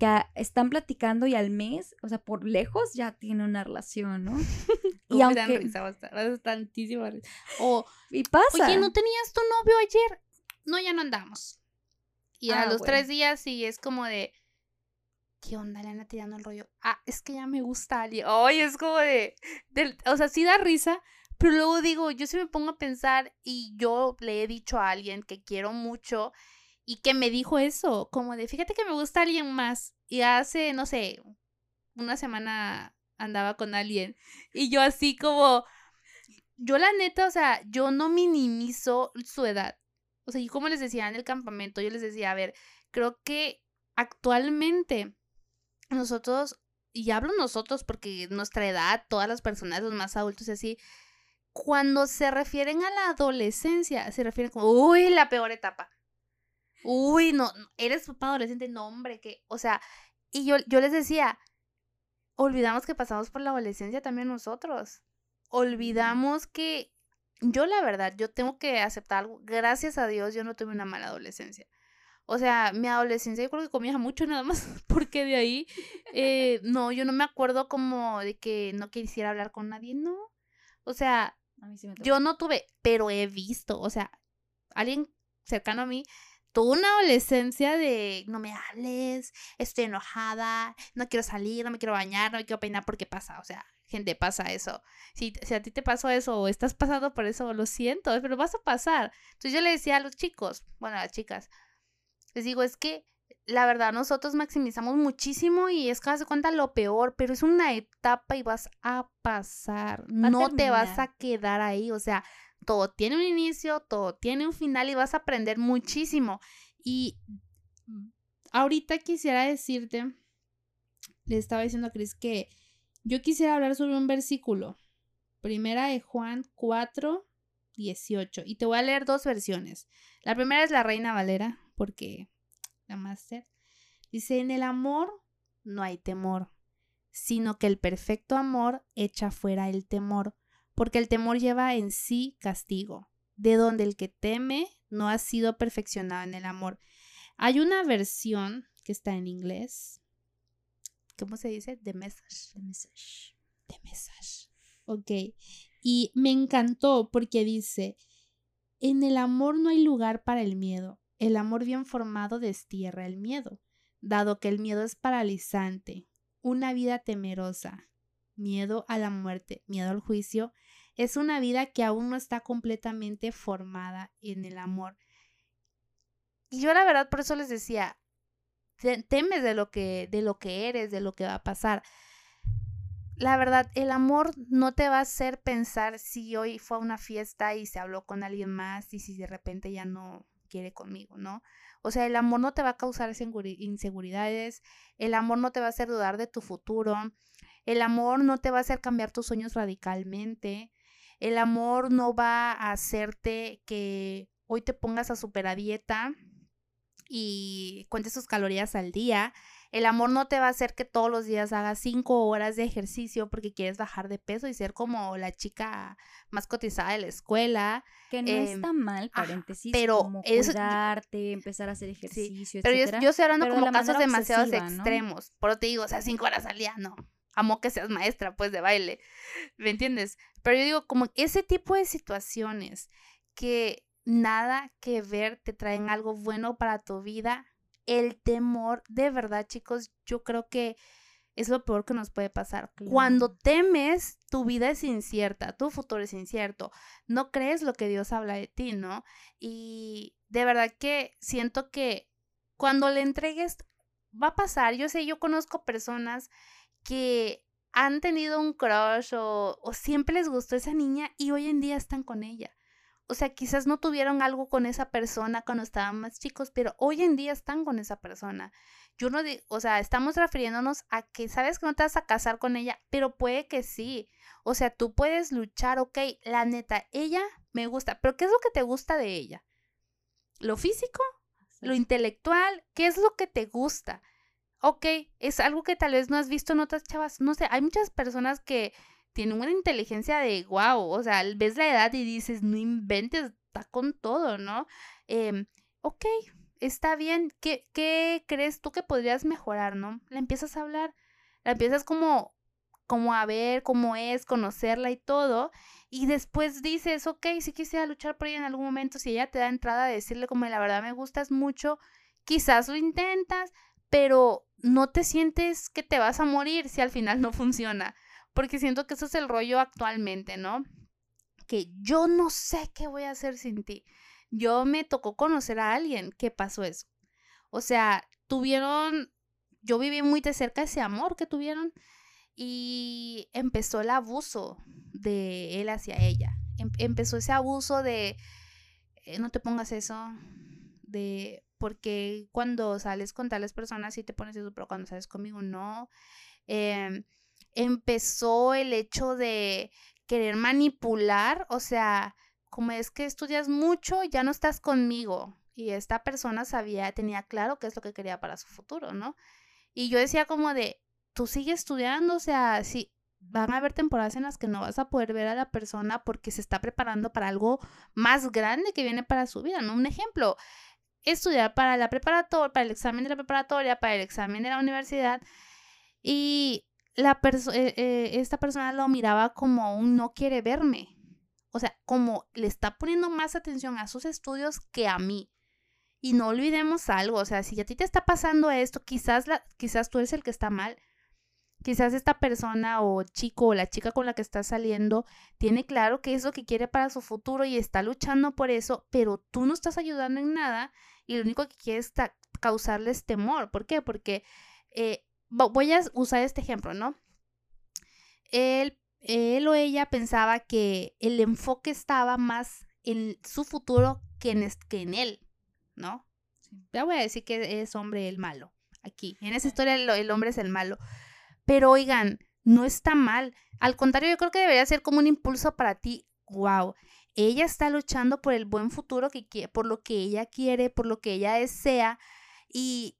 que están platicando y al mes, o sea, por lejos ya tiene una relación, ¿no? y aunque... me risa, tantísima risa. O, y pasa. Oye, ¿no tenías tu novio ayer? No, ya no andamos. Y a ah, los tres días sí es como de, ¿qué onda? Le anda tirando el rollo. Ah, es que ya me gusta alguien. Oye, es como de, o sea, sí da risa, pero luego digo, yo sí me pongo a pensar y yo le he dicho a alguien que quiero mucho y que me dijo eso, como de, fíjate que me gusta alguien más. Y hace, no sé, una semana andaba con alguien y yo así como, yo la neta, o sea, yo no minimizo su edad. O sea, y como les decía en el campamento, yo les decía, a ver, creo que actualmente nosotros, y hablo nosotros porque nuestra edad, todas las personas, los más adultos así, cuando se refieren a la adolescencia, se refieren como, uy, la peor etapa. Uy, no, eres papá adolescente, no, hombre, que, o sea, y yo, yo les decía, olvidamos que pasamos por la adolescencia también nosotros. Olvidamos que yo la verdad, yo tengo que aceptar algo. Gracias a Dios yo no tuve una mala adolescencia. O sea, mi adolescencia yo creo que comía mucho nada más porque de ahí, eh, no, yo no me acuerdo como de que no quisiera hablar con nadie, no. O sea, Yo no tuve, pero he visto, o sea, alguien cercano a mí tuvo una adolescencia de no me hables, estoy enojada, no quiero salir, no me quiero bañar, no me quiero peinar porque pasa, o sea, gente, pasa eso. Si, si a ti te pasó eso o estás pasando por eso, lo siento, pero vas a pasar. Entonces yo le decía a los chicos, bueno, a las chicas, les digo, es que la verdad nosotros maximizamos muchísimo y es que de cuenta lo peor, pero es una etapa y vas a pasar, no te vas a quedar ahí, o sea, todo tiene un inicio, todo tiene un final y vas a aprender muchísimo. Y ahorita quisiera decirte, le estaba diciendo a Cris que yo quisiera hablar sobre un versículo. Primera de Juan 4, 18. Y te voy a leer dos versiones. La primera es la Reina Valera, porque la máster. Dice, en el amor no hay temor, sino que el perfecto amor echa fuera el temor, porque el temor lleva en sí castigo, de donde el que teme no ha sido perfeccionado en el amor. Hay una versión que está en inglés. ¿Cómo se dice? The message. The message. The message. Ok. Y me encantó porque dice, en el amor no hay lugar para el miedo. El amor bien formado destierra el miedo, dado que el miedo es paralizante, una vida temerosa, miedo a la muerte, miedo al juicio, es una vida que aún no está completamente formada en el amor. Y yo la verdad por eso les decía, temes de lo que de lo que eres, de lo que va a pasar. La verdad, el amor no te va a hacer pensar si hoy fue a una fiesta y se habló con alguien más y si de repente ya no quiere conmigo, ¿no? O sea, el amor no te va a causar inseguridades, el amor no te va a hacer dudar de tu futuro, el amor no te va a hacer cambiar tus sueños radicalmente, el amor no va a hacerte que hoy te pongas a super a dieta y cuentes tus calorías al día. El amor no te va a hacer que todos los días hagas cinco horas de ejercicio porque quieres bajar de peso y ser como la chica más cotizada de la escuela. Que no em, está mal, paréntesis, pero como cuidarte, empezar a hacer ejercicio, Pero yo, estoy hablando como casos demasiado extremos. Por eso te digo, o sea, cinco horas al día, no. Amo que seas maestra, pues, de baile. ¿Me entiendes? Pero yo digo, como ese tipo de situaciones que nada que ver te traen algo bueno para tu vida, el temor, de verdad, chicos, yo creo que es lo peor que nos puede pasar. Cuando temes, tu vida es incierta, tu futuro es incierto, no crees lo que Dios habla de ti, ¿no? Y de verdad que siento que cuando le entregues, va a pasar. Yo sé, yo conozco personas que han tenido un crush o, o siempre les gustó esa niña y hoy en día están con ella o sea, quizás no tuvieron algo con esa persona cuando estaban más chicos, pero hoy en día están con esa persona. Yo no digo, o sea, estamos refiriéndonos a que sabes que no te vas a casar con ella, pero puede que sí. O sea, tú puedes luchar, ok, la neta, ella me gusta, pero ¿qué es lo que te gusta de ella? ¿Lo físico? ¿Lo intelectual? ¿Qué es lo que te gusta? Ok, es algo que tal vez no has visto en otras chavas. No sé, hay muchas personas que tiene una inteligencia de wow, o sea, ves la edad y dices, no inventes, está con todo, ¿no? Eh, ok, está bien, ¿Qué, ¿qué crees tú que podrías mejorar, no? La empiezas a hablar, la empiezas como, como a ver cómo es, conocerla y todo, y después dices, ok, si quisiera luchar por ella en algún momento, si ella te da entrada a decirle como la verdad me gustas mucho, quizás lo intentas, pero no te sientes que te vas a morir si al final no funciona porque siento que eso es el rollo actualmente, ¿no? Que yo no sé qué voy a hacer sin ti. Yo me tocó conocer a alguien que pasó eso. O sea, tuvieron, yo viví muy de cerca ese amor que tuvieron y empezó el abuso de él hacia ella. Em, empezó ese abuso de, eh, no te pongas eso, de, porque cuando sales con tales personas sí te pones eso, pero cuando sales conmigo no. Eh, empezó el hecho de querer manipular, o sea, como es que estudias mucho, ya no estás conmigo. Y esta persona sabía, tenía claro qué es lo que quería para su futuro, ¿no? Y yo decía como de, tú sigues estudiando, o sea, sí, van a haber temporadas en las que no vas a poder ver a la persona porque se está preparando para algo más grande que viene para su vida, ¿no? Un ejemplo, estudiar para la preparatoria, para el examen de la preparatoria, para el examen de la universidad. Y la eh, eh, esta persona lo miraba como un no quiere verme. o sea, como le está poniendo más atención a sus estudios que a mí. Y no olvidemos algo, o sea, si a ti te está pasando esto, quizás, quizás tú eres el que está mal. Quizás esta persona o chico o la chica con la que está saliendo tiene claro qué es lo que quiere para su futuro y está luchando por eso, pero tú no estás ayudando en nada y lo único que quieres es causarles temor. ¿Por qué? Porque eh, voy a usar este ejemplo, ¿no? Él, él o ella pensaba que el enfoque estaba más en su futuro que en, que en él, ¿no? Ya voy a decir que es hombre el malo. Aquí, en esa historia el, hombre es el malo. Pero oigan, no está mal. Al contrario, yo creo que debería ser como un impulso para ti. Wow, ella está luchando por el buen futuro que quiere, por lo que ella quiere, por lo que ella desea. Y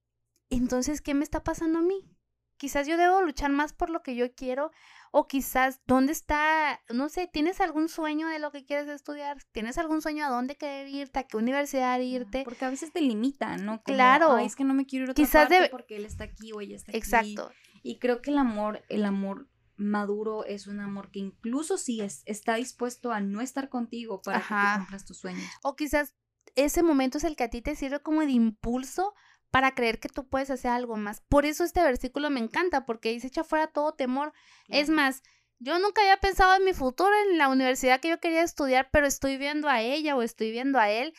entonces, ¿qué me está pasando a mí? Quizás yo debo luchar más por lo que yo quiero o quizás dónde está, no sé, ¿tienes algún sueño de lo que quieres estudiar? ¿Tienes algún sueño a dónde querer irte, a qué universidad irte? Porque a veces te limitan, ¿no? claro. es que no me quiero ir a otra quizás parte porque él está aquí o ella está aquí. Exacto. Y creo que el amor, el amor maduro es un amor que incluso si es, está dispuesto a no estar contigo para que tú cumplas tus sueños. O quizás ese momento es el que a ti te sirve como de impulso para creer que tú puedes hacer algo más. Por eso este versículo me encanta, porque dice, echa fuera todo temor. Es más, yo nunca había pensado en mi futuro, en la universidad que yo quería estudiar, pero estoy viendo a ella o estoy viendo a él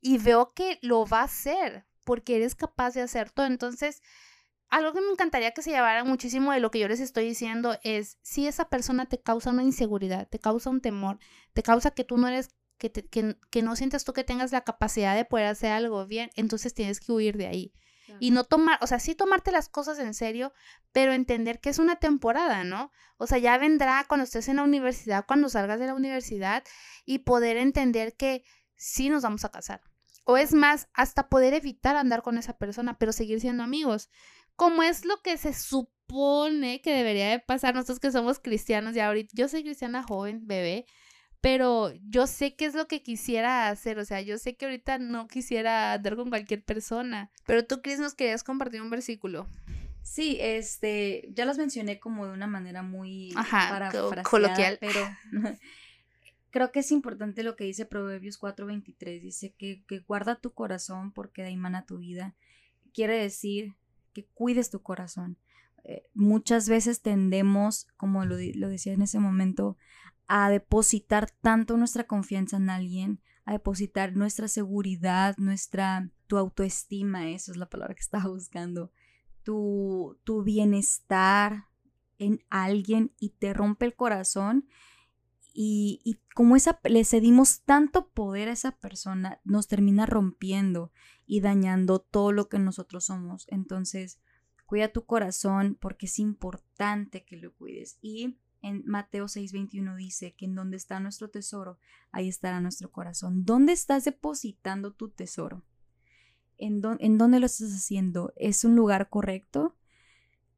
y veo que lo va a hacer, porque eres capaz de hacer todo. Entonces, algo que me encantaría que se llevara muchísimo de lo que yo les estoy diciendo es, si esa persona te causa una inseguridad, te causa un temor, te causa que tú no eres que, que, no sientas tú que tengas la capacidad de poder hacer algo bien, entonces tienes que huir de ahí. Y no tomar, o sea, sí tomarte las cosas en serio, pero entender que es una temporada, ¿no? O sea, ya vendrá cuando estés en la universidad, cuando salgas de la universidad y poder entender que sí nos vamos a casar. O es más, hasta poder evitar andar con esa persona, pero seguir siendo amigos. Como es lo que se supone que debería de pasar nosotros que somos cristianos ya ahorita. Yo soy cristiana joven, bebé, pero yo sé qué es lo que quisiera hacer, o sea, yo sé que ahorita no quisiera andar con cualquier persona, pero tú, Cris, nos querías compartir un versículo. Sí, este, ya los mencioné como de una manera muy Ajá, coloquial, pero creo que es importante lo que dice Proverbios 4:23, dice que, que guarda tu corazón porque de ahí mana tu vida. Quiere decir que cuides tu corazón. Eh, muchas veces tendemos, como lo, lo decía en ese momento, a depositar tanto nuestra confianza en alguien, a depositar nuestra seguridad, nuestra, tu autoestima, eso es la palabra que estaba buscando, tu, tu bienestar en alguien y te rompe el corazón. Y, y, como esa, le cedimos tanto poder a esa persona, nos termina rompiendo y dañando todo lo que nosotros somos. Entonces, cuida tu corazón porque es importante que lo cuides. Y en Mateo 6:21 dice que en donde está nuestro tesoro, ahí estará nuestro corazón. ¿Dónde estás depositando tu tesoro? ¿En, ¿En dónde lo estás haciendo? ¿Es un lugar correcto?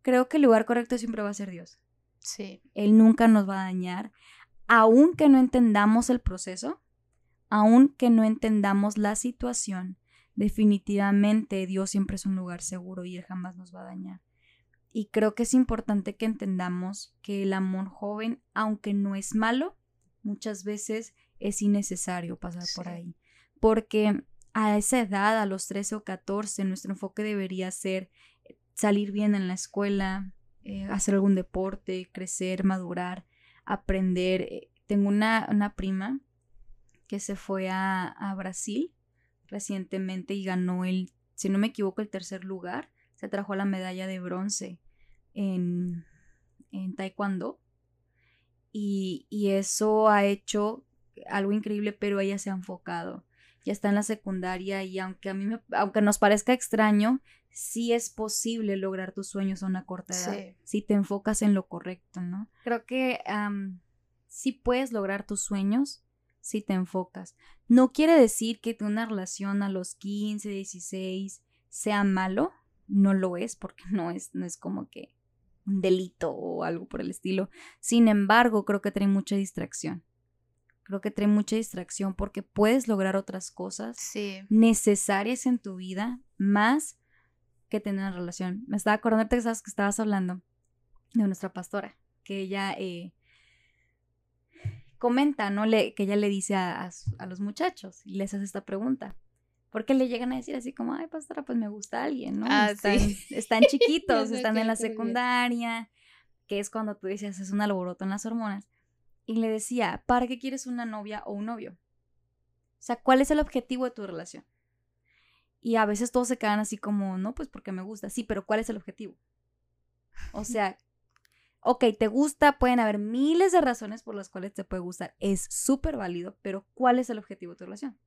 Creo que el lugar correcto siempre va a ser Dios. Sí. Él nunca nos va a dañar, aunque no entendamos el proceso, aunque no entendamos la situación. Definitivamente Dios siempre es un lugar seguro y Él jamás nos va a dañar. Y creo que es importante que entendamos que el amor joven, aunque no es malo, muchas veces es innecesario pasar por ahí. Porque a esa edad, a los 13 o 14, nuestro enfoque debería ser salir bien en la escuela, eh, hacer algún deporte, crecer, madurar, aprender. Eh, tengo una, una prima que se fue a, a Brasil recientemente y ganó el, si no me equivoco, el tercer lugar se trajo la medalla de bronce en, en taekwondo. Y, y, eso ha hecho algo increíble, pero ella se ha enfocado. Ya está en la secundaria y aunque a mí me, aunque nos parezca extraño, sí es posible lograr tus sueños a una corta edad. Si te enfocas en lo correcto, ¿no? Creo que sí puedes lograr tus sueños si te enfocas. No quiere decir que una relación a los 15, 16 sea malo, no lo es porque no es, no es como que un delito o algo por el estilo. Sin embargo, creo que trae mucha distracción. Creo que trae mucha distracción porque puedes lograr otras cosas necesarias en tu vida más que tener una relación. Me estaba acordando que sabes que estabas hablando de nuestra pastora, que ella, eh, comenta, ¿no? Le, que ella le dice a, los muchachos y les hace esta pregunta. Porque le llegan a decir así como, ay, pastora, pues me gusta alguien, ¿no? Ah, están, están chiquitos, están en la secundaria, que es cuando tú decías, es un alboroto en las hormonas. Y le decía, ¿para qué quieres una novia o un novio? O sea, ¿cuál es el objetivo de tu relación? Y a veces todos se quedan así como, no, pues porque me gusta. Sí, pero ¿cuál es el objetivo? O sea, ok, te gusta, pueden haber miles de razones por las cuales te puede gustar. Es súper válido, pero ¿cuál es el objetivo de tu relación?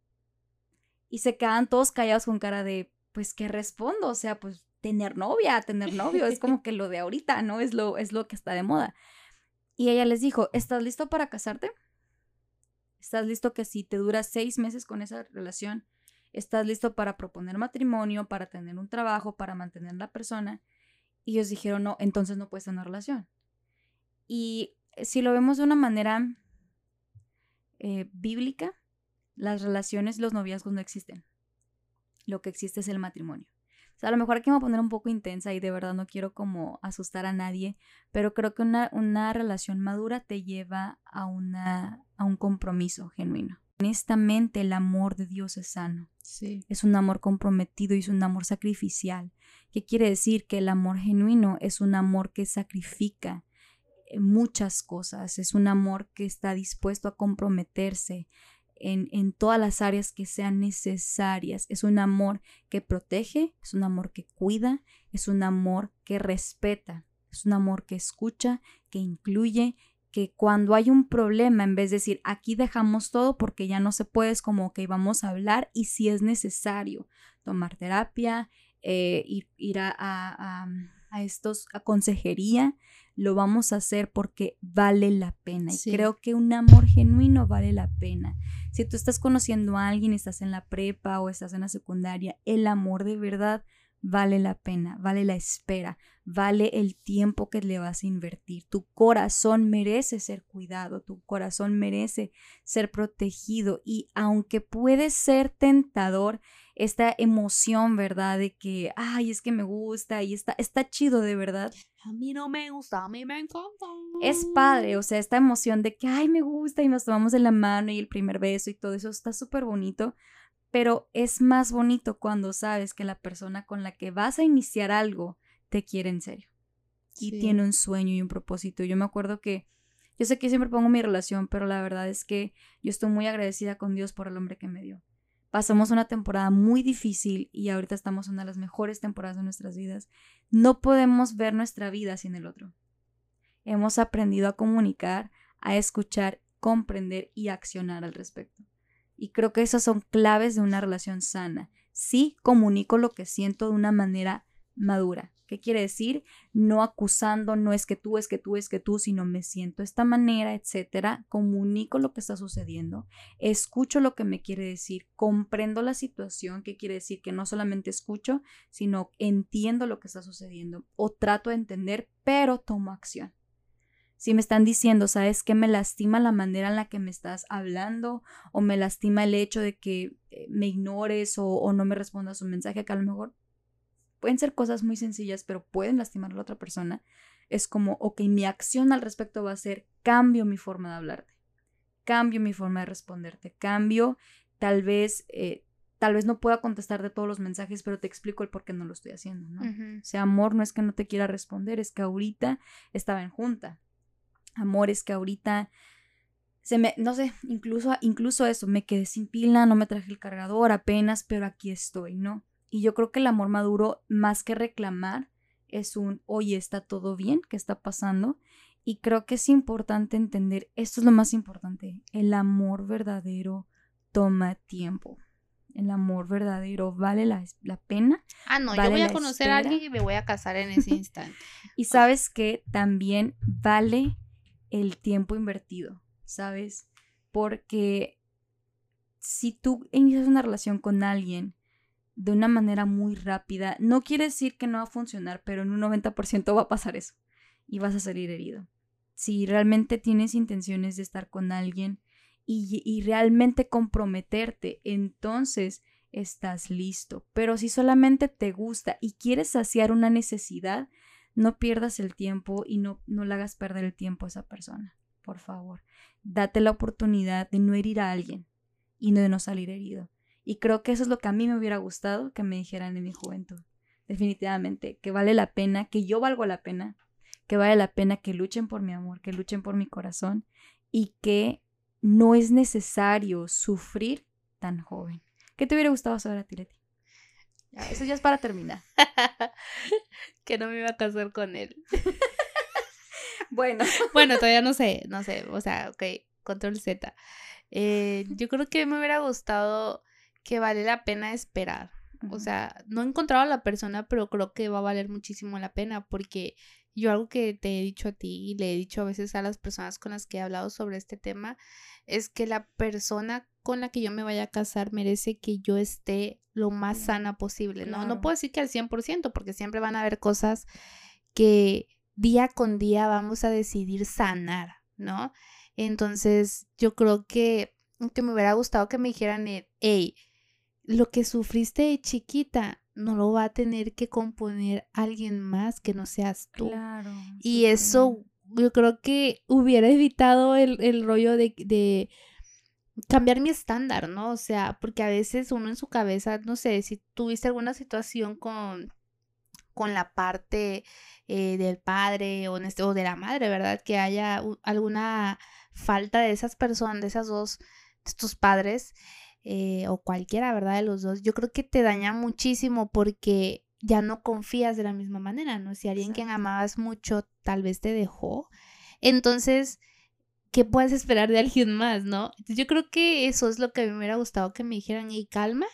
Y se quedan todos callados con cara de, pues, ¿qué respondo? O sea, pues tener novia, tener novio, es como que lo de ahorita, ¿no? Es lo, es lo que está de moda. Y ella les dijo, ¿estás listo para casarte? ¿Estás listo que si te dura seis meses con esa relación, estás listo para proponer matrimonio, para tener un trabajo, para mantener la persona? Y ellos dijeron, no, entonces no puedes tener relación. Y si lo vemos de una manera eh, bíblica, las relaciones, los noviazgos no existen. Lo que existe es el matrimonio. Sea, a lo mejor aquí me voy a poner un poco intensa y de verdad no quiero como asustar a nadie, pero creo que una, una relación madura te lleva a, una, a un compromiso genuino. Honestamente, el amor de Dios es sano. Sí. Es un amor comprometido y es un amor sacrificial. ¿Qué quiere decir? Que el amor genuino es un amor que sacrifica eh, muchas cosas, es un amor que está dispuesto a comprometerse en, en, todas las áreas que sean necesarias. Es un amor que protege, es un amor que cuida, es un amor que respeta, es un amor que escucha, que incluye que cuando hay un problema, en vez de decir aquí dejamos todo porque ya no se puede, es como que vamos a hablar y si es necesario tomar terapia, eh, ir, a, a, a, estos, a consejería, lo vamos a hacer porque vale la pena. Y creo que un amor genuino vale la pena. Si tú estás conociendo a alguien, estás en la prepa o estás en la secundaria, el amor de verdad vale la pena, vale la espera, vale el tiempo que le vas a invertir. Tu corazón merece ser cuidado, tu corazón merece ser protegido y aunque puede ser tentador esta emoción, ¿verdad? De que, ay, es que me gusta y está, está chido de verdad. A mí no me gusta, a mí me encanta. Es padre, o sea, esta emoción de que, ay, me gusta y nos tomamos de la mano y el primer beso y todo eso está súper bonito, pero es más bonito cuando sabes que la persona con la que vas a iniciar algo te quiere en serio y tiene un sueño y un propósito. Yo me acuerdo que yo sé que siempre pongo mi relación, pero la verdad es que yo estoy muy agradecida con Dios por el hombre que me dio. Pasamos una temporada muy difícil y ahorita estamos en una de las mejores temporadas de nuestras vidas. No podemos ver nuestra vida sin el otro. Hemos aprendido a comunicar, a escuchar, comprender y accionar al respecto. Y creo que esas son claves de una relación sana. Sí comunico lo que siento de una manera madura. ¿Qué quiere decir? No acusando, no es que tú, es que tú, es que tú, sino me siento de esta manera, etcétera. Comunico lo que está sucediendo, escucho lo que me quiere decir, comprendo la situación, ¿qué quiere decir? Que no solamente escucho, sino entiendo lo que está sucediendo o trato de entender, pero tomo acción si me están diciendo, sabes que me lastima la manera en la que me estás hablando o me lastima el hecho de que eh, me ignores o, no me respondas un mensaje que a lo mejor pueden ser cosas muy sencillas, pero pueden lastimar a la otra persona, es como, ok, mi acción al respecto va a ser cambio mi forma de hablarte, cambio mi forma de responderte, cambio tal vez... Eh, tal vez no pueda contestar de todos los mensajes, pero te explico el por qué no lo estoy haciendo, ¿no? O sea, amor no es que no te quiera responder, es que ahorita estaba en junta, amores que ahorita se me, no sé, incluso, incluso eso, me quedé sin pila, no me traje el cargador apenas, pero aquí estoy, ¿no? Y yo creo que el amor maduro, más que reclamar, es un, oye, está todo bien, ¿qué está pasando? Y creo que es importante entender, esto es lo más importante, el amor verdadero toma tiempo. El amor verdadero vale la, pena. Ah, no, yo voy a conocer a alguien y me voy a casar en ese instante. y sabes que también vale el tiempo invertido, ¿sabes? Porque si tú inicias una relación con alguien de una manera muy rápida, no quiere decir que no va a funcionar, pero en un 90% va a pasar eso y vas a salir herido. Si realmente tienes intenciones de estar con alguien y, y realmente comprometerte, entonces estás listo. Pero si solamente te gusta y quieres saciar una necesidad, no pierdas el tiempo y no, no le hagas perder el tiempo a esa persona. por favor. Date la oportunidad de no herir a alguien y de no salir herido. Y creo que eso es lo que a mí me hubiera gustado que me dijeran en mi juventud. Definitivamente, que vale la pena, que yo valgo la pena, que vale la pena que luchen por mi amor, que luchen por mi corazón y que no es necesario sufrir tan joven. ¿Qué te hubiera gustado saber a ti, Leti? eso ya es para terminar. que no me iba a casar con él. bueno. Bueno, todavía no sé, no sé. O sea, ok, control Z. Eh, yo creo que me hubiera gustado que vale la pena esperar. O sea, no he encontrado a la persona, pero creo que va a valer muchísimo la pena porque yo algo que te he dicho a ti y le he dicho a veces a las personas con las que he hablado sobre este tema es que la persona con la que yo me vaya a casar merece que yo esté lo más sana posible, ¿no? No puedo decir que al 100% porque siempre van a haber cosas que día con día vamos a decidir sanar, ¿no? Entonces, yo creo que, que me hubiera gustado que me dijeran, hey, lo que sufriste de chiquita no lo va a tener que componer alguien más que no seas tú. Claro, y eso yo creo que hubiera evitado el, rollo de, de, cambiar mi estándar, ¿no? O sea, porque a veces uno en su cabeza, no sé, si tuviste alguna situación con, con la parte eh, del padre o, este, o de la madre, ¿verdad? Que haya alguna falta de esas personas, de esas dos, de estos padres. Eh, o cualquiera, ¿verdad? De los dos, yo creo que te daña muchísimo porque ya no confías de la misma manera, ¿no? Si alguien que amabas mucho tal vez te dejó, entonces, ¿qué puedes esperar de alguien más, no? yo creo que eso es lo que me hubiera gustado que me dijeran, y calma,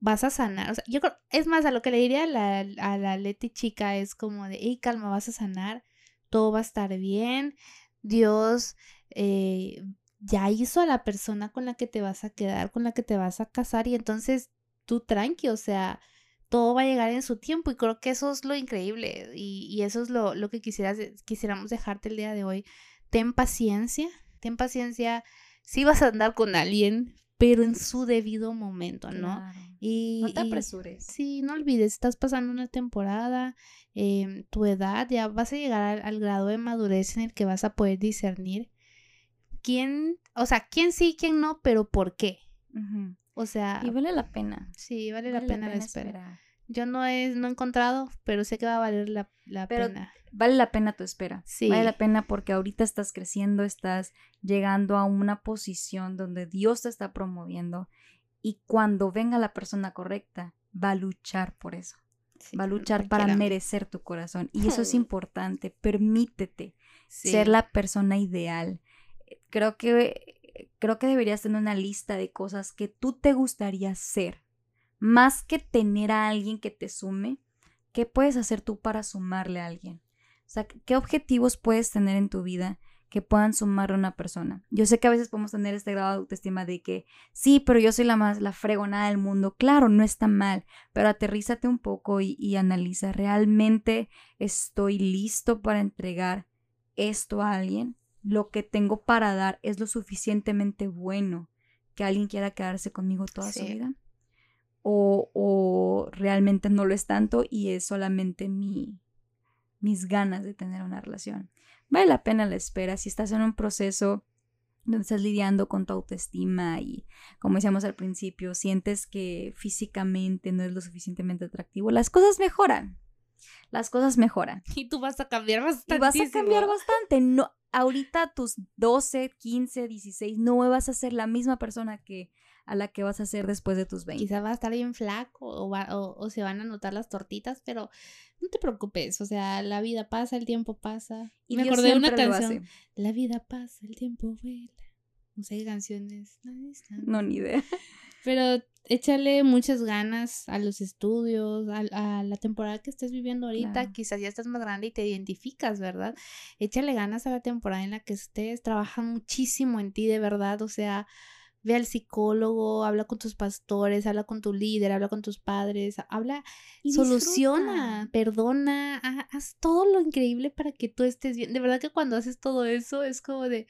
vas a sanar. O sea, yo creo, es más, a lo que le diría a la, a la Leti chica es como de, hey, calma, vas a sanar, todo va a estar bien, Dios eh, ya hizo a la persona con la que te vas a quedar, con la que te vas a casar y entonces tú tranqui, o sea, todo va a llegar en su tiempo y creo que eso es lo increíble y, eso es lo, lo que quisieras, quisiéramos dejarte el día de hoy. Ten paciencia, ten paciencia, si vas a andar con alguien, pero en su debido momento, ¿no? Y, no te apresures. sí, no olvides, estás pasando una temporada, eh, tu edad, ya vas a llegar al, grado de madurez en el que vas a poder discernir quién, o sea, quién sí, quién no, pero por qué. O sea. Y vale la pena. Sí, vale, la, pena la espera. Yo no he, no he encontrado, pero sé que va a valer la, la pena. Vale la pena tu espera. Sí. Vale la pena porque ahorita estás creciendo, estás llegando a una posición donde Dios te está promoviendo y cuando venga la persona correcta, va a luchar por eso. va a luchar para merecer tu corazón. Y eso es importante. Permítete ser la persona ideal creo que, creo que deberías tener una lista de cosas que tú te gustaría ser. Más que tener a alguien que te sume, ¿qué puedes hacer tú para sumarle a alguien? O sea, ¿qué objetivos puedes tener en tu vida que puedan sumarle a una persona? Yo sé que a veces podemos tener este grado de autoestima de que sí, pero yo soy la más, la fregonada del mundo. Claro, no está mal, pero aterrízate un poco y analiza, ¿realmente estoy listo para entregar esto a alguien? Lo que tengo para dar es lo suficientemente bueno que alguien quiera quedarse conmigo toda su vida. O, o, realmente no lo es tanto y es solamente mi, mis ganas de tener una relación. Vale la pena la espera si estás en un proceso donde estás lidiando con tu autoestima y, como decíamos al principio, sientes que físicamente no es lo suficientemente atractivo, las cosas mejoran. Las cosas mejoran. Y tú vas a cambiar bastante. Y vas a cambiar bastante. No, ahorita tus 12, 15, 16, no vas a ser la misma persona que a la que vas a ser después de tus 20. Quizá va a estar bien flaco o, o, se van a notar las tortitas, pero no te preocupes, o sea, la vida pasa, el tiempo pasa. Y me acordé de una canción. La vida pasa, el tiempo vuela. No sé qué canciones. No, ni idea. Pero échale muchas ganas a los estudios, a, la temporada que estés viviendo ahorita. Quizás ya estás más grande y te identificas, ¿verdad? Échale ganas a la temporada en la que estés. Trabaja muchísimo en ti, de verdad. O sea, ve al psicólogo, habla con tus pastores, habla con tu líder, habla con tus padres, habla, soluciona, perdona, haz todo lo increíble para que tú estés bien. De verdad que cuando haces todo eso es como de,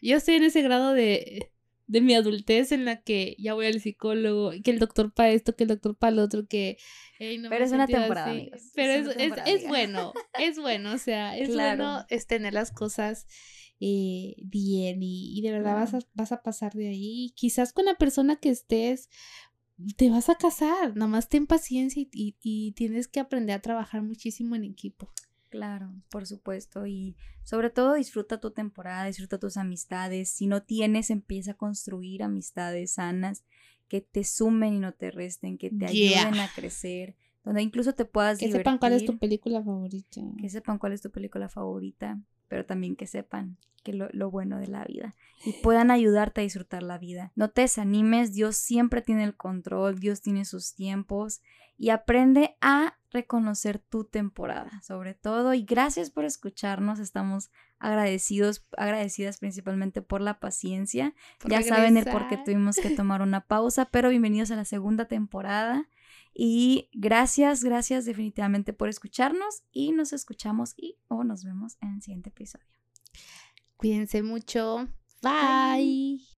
yo estoy en ese grado de de mi adultez en la que ya voy al psicólogo, que el doctor para esto, que el doctor para lo otro, que... pero es una temporada, amigos. Pero es, es, bueno, es bueno, o sea, es bueno es tener las cosas eh, bien y, de verdad vas, a, vas a pasar de ahí. Quizás con la persona que estés te vas a casar, nada más ten paciencia y, y, tienes que aprender a trabajar muchísimo en equipo. Claro, por supuesto. Y sobre todo disfruta tu temporada, disfruta tus amistades. Si no tienes, empieza a construir amistades sanas que te sumen y no te resten, que te ayuden a crecer, donde incluso te puedas Que sepan cuál es tu película favorita. Que sepan cuál es tu película favorita, pero también que sepan que lo, lo, bueno de la vida y puedan ayudarte a disfrutar la vida. No te desanimes, Dios siempre tiene el control, Dios tiene sus tiempos y aprende a reconocer tu temporada, sobre todo. Y gracias por escucharnos, estamos agradecidos, agradecidas principalmente por la paciencia. ya saben el por qué tuvimos que tomar una pausa, pero bienvenidos a la segunda temporada. Y gracias, gracias definitivamente por escucharnos y nos escuchamos y o nos vemos en el siguiente episodio. Cuídense mucho. Bye.